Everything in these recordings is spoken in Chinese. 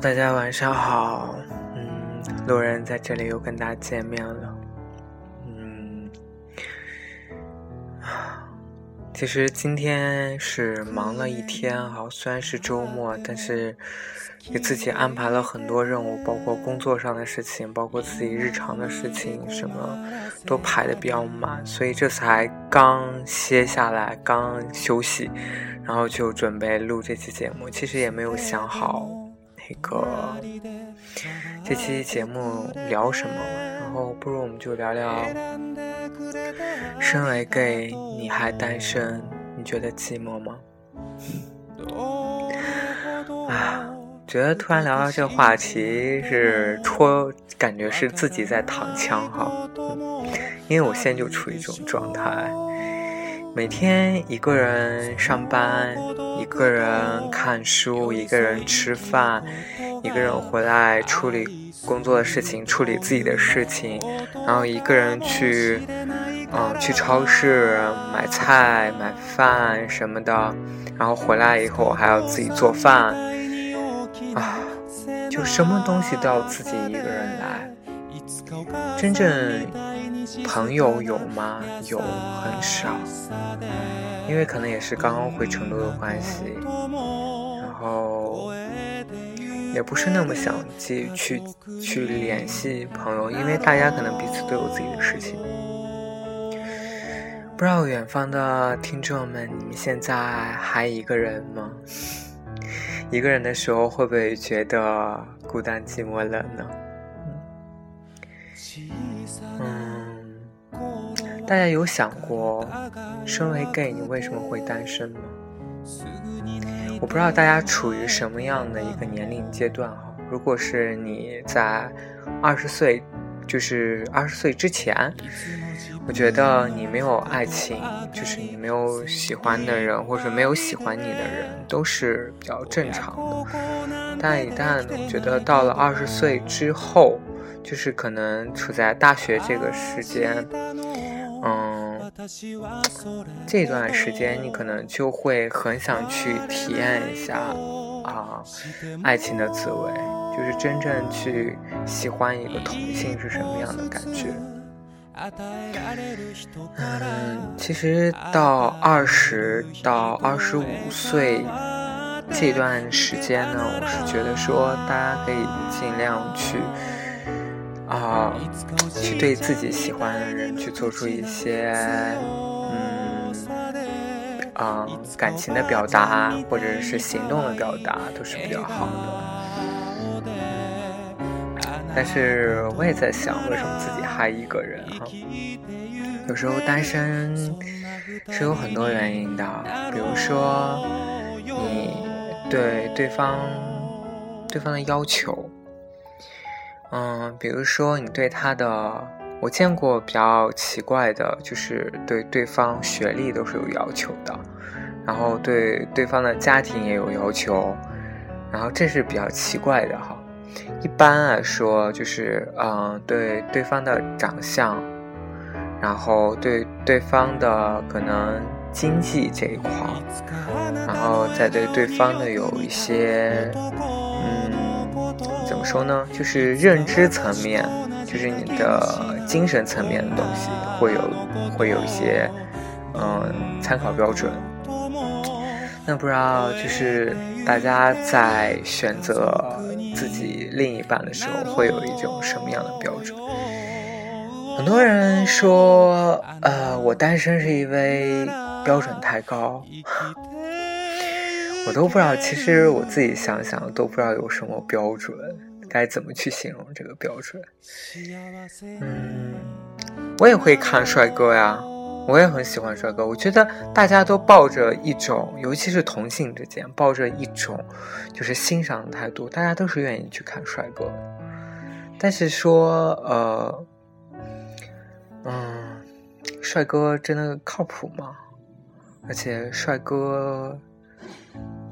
大家晚上好。嗯，路人在这里又跟大家见面了。嗯，其实今天是忙了一天哈，虽然是周末，但是给自己安排了很多任务，包括工作上的事情，包括自己日常的事情，什么都排的比较满，所以这才刚歇下来，刚休息，然后就准备录这期节目。其实也没有想好。那个这期节目聊什么？然后不如我们就聊聊，身为 gay，你还单身，你觉得寂寞吗？啊，觉得突然聊到这个话题是戳，感觉是自己在躺枪哈，因为我现在就处于这种状态。每天一个人上班，一个人看书，一个人吃饭，一个人回来处理工作的事情，处理自己的事情，然后一个人去，嗯，去超市买菜、买饭什么的，然后回来以后还要自己做饭，啊，就什么东西都要自己一个人来，真正。朋友有吗？有，很少，因为可能也是刚刚回成都的关系，然后也不是那么想继去去联系朋友，因为大家可能彼此都有自己的事情。不知道远方的听众们，你们现在还一个人吗？一个人的时候会不会觉得孤单、寂寞、冷呢？大家有想过，身为 gay 你为什么会单身吗？我不知道大家处于什么样的一个年龄阶段哈。如果是你在二十岁，就是二十岁之前，我觉得你没有爱情，就是你没有喜欢的人，或者没有喜欢你的人，都是比较正常的。但一旦我觉得到了二十岁之后，就是可能处在大学这个时间。这段时间你可能就会很想去体验一下啊，爱情的滋味，就是真正去喜欢一个同性是什么样的感觉。嗯，其实到二十到二十五岁这段时间呢，我是觉得说大家可以尽量去。啊，去对自己喜欢的人去做出一些，嗯，啊，感情的表达或者是行动的表达都是比较好的。但是我也在想，为什么自己还一个人哈？有时候单身是有很多原因的，比如说你对对方对方的要求。嗯，比如说你对他的，我见过比较奇怪的，就是对对方学历都是有要求的，然后对对方的家庭也有要求，然后这是比较奇怪的哈。一般来说，就是嗯，对对方的长相，然后对对方的可能经济这一块，然后再对对方的有一些嗯。么说呢？就是认知层面，就是你的精神层面的东西，会有会有一些嗯参考标准。那不知道就是大家在选择自己另一半的时候，会有一种什么样的标准？很多人说，呃，我单身是因为标准太高。我都不知道，其实我自己想想都不知道有什么标准，该怎么去形容这个标准。嗯，我也会看帅哥呀，我也很喜欢帅哥。我觉得大家都抱着一种，尤其是同性之间，抱着一种就是欣赏的态度，大家都是愿意去看帅哥。但是说，呃，嗯，帅哥真的靠谱吗？而且帅哥。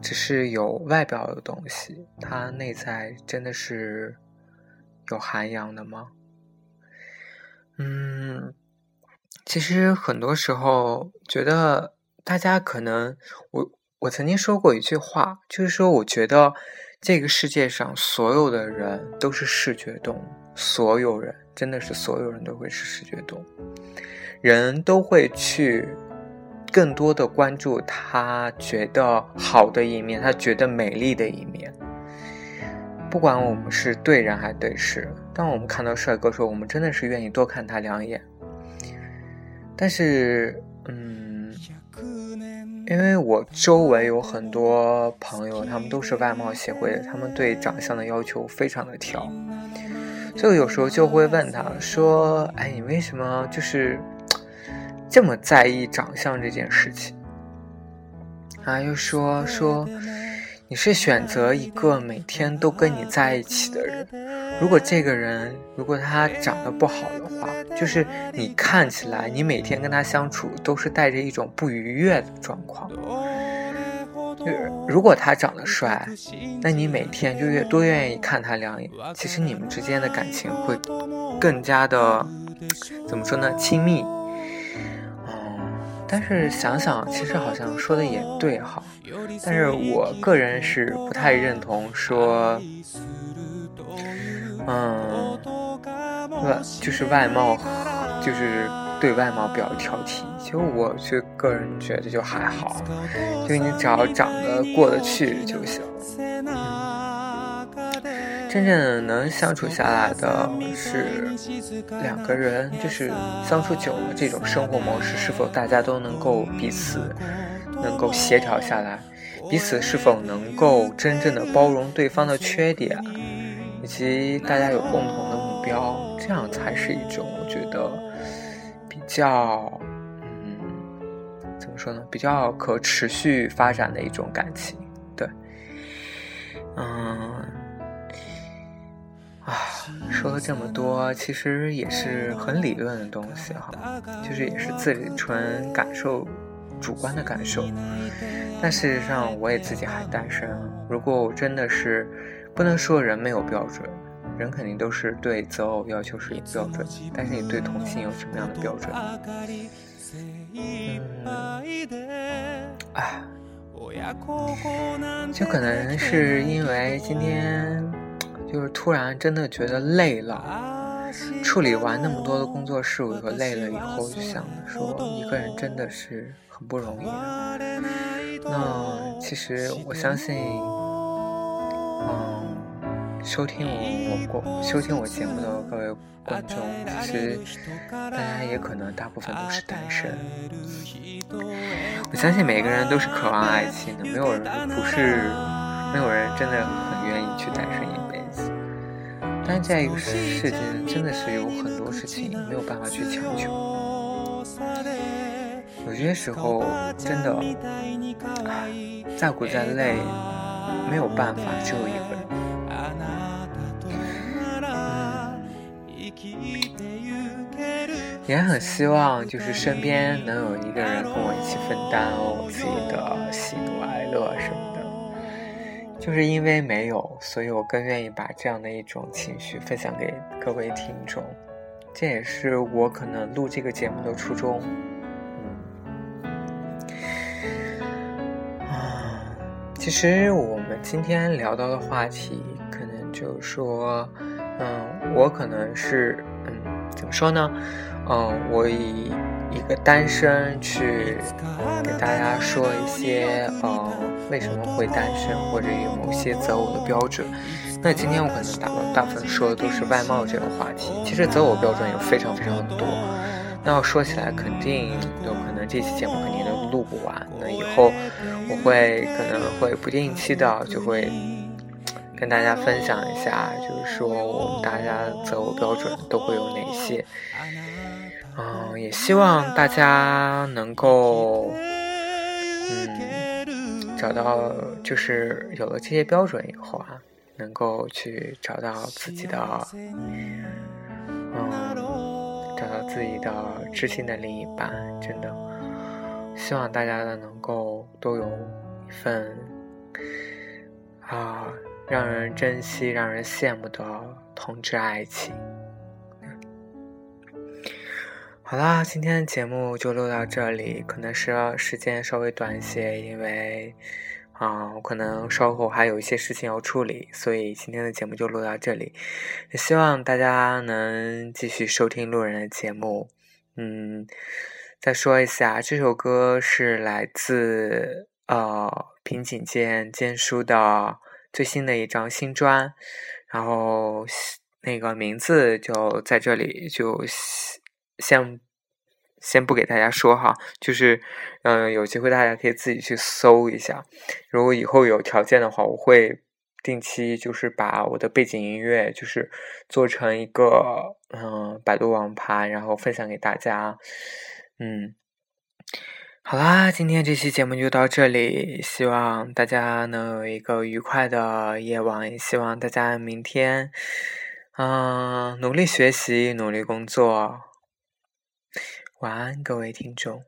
只是有外表的东西，它内在真的是有涵养的吗？嗯，其实很多时候觉得大家可能，我我曾经说过一句话，就是说我觉得这个世界上所有的人都是视觉动物，所有人真的是所有人都会是视觉动物，人都会去更多的关注他觉得好的一面，他觉得美丽的一面。不管我们是对人还是对事，当我们看到帅哥时候，我们真的是愿意多看他两眼。但是，嗯，因为我周围有很多朋友，他们都是外貌协会的，他们对长相的要求非常的挑，所以有时候就会问他说：“哎，你为什么就是这么在意长相这件事情？”啊，又说说。你是选择一个每天都跟你在一起的人，如果这个人如果他长得不好的话，就是你看起来你每天跟他相处都是带着一种不愉悦的状况。如果他长得帅，那你每天就越多愿意看他两眼，其实你们之间的感情会更加的怎么说呢？亲密。嗯但是想想，其实好像说的也对哈。但是我个人是不太认同说，嗯，外就是外貌，就是对外貌比较挑剔。其实我就个人觉得就还好，就你只要长得过得去就行。真正能相处下来的是两个人，就是相处久了，这种生活模式是否大家都能够彼此能够协调下来，彼此是否能够真正的包容对方的缺点，以及大家有共同的目标，这样才是一种我觉得比较嗯怎么说呢，比较可持续发展的一种感情，对，嗯。啊，说了这么多，其实也是很理论的东西哈，就是也是自己纯感受、主观的感受。但事实上，我也自己还单身。如果我真的是，不能说人没有标准，人肯定都是对择偶要求是有标准。但是你对同性有什么样的标准？嗯，啊，就可能是因为今天。就是突然真的觉得累了，处理完那么多的工作事务和累了以后，就想说一个人真的是很不容易的。那其实我相信，嗯，收听我我过收听我节目的各位观众，其实大家也可能大部分都是单身。我相信每个人都是渴望爱情的，没有人不是，没有人真的很愿意去单身一。但在这个世界真的是有很多事情没有办法去强求，有些时候真的，唉再苦再累，没有办法，只有一个人。也很希望就是身边能有一个人跟我一起分担我自己的喜怒哀乐什么。就是因为没有，所以我更愿意把这样的一种情绪分享给各位听众，这也是我可能录这个节目的初衷。啊，其实我们今天聊到的话题，可能就是说，嗯，我可能是，嗯，怎么说呢？嗯，我以一个单身去给大家说一些，嗯。为什么会单身，或者有某些择偶的标准？那今天我可能大大部分说的都是外貌这个话题。其实择偶标准有非常非常多，那要说起来，肯定有可能这期节目肯定都录不完。那以后我会可能会不定期的就会跟大家分享一下，就是说我们大家择偶标准都会有哪些。嗯，也希望大家能够，嗯。找到就是有了这些标准以后啊，能够去找到自己的，嗯，找到自己的知心的另一半。真的，希望大家呢能够都有一份啊让人珍惜、让人羡慕的同志爱情。好啦，今天的节目就录到这里，可能是时间稍微短一些，因为，啊，我可能稍后还有一些事情要处理，所以今天的节目就录到这里。也希望大家能继续收听路人的节目。嗯，再说一下，这首歌是来自呃平井健健叔的最新的一张新专，然后那个名字就在这里就先。先不给大家说哈，就是，嗯，有机会大家可以自己去搜一下。如果以后有条件的话，我会定期就是把我的背景音乐就是做成一个嗯百度网盘，然后分享给大家。嗯，好啦，今天这期节目就到这里，希望大家能有一个愉快的夜晚，也希望大家明天嗯努力学习，努力工作。晚安，各位听众。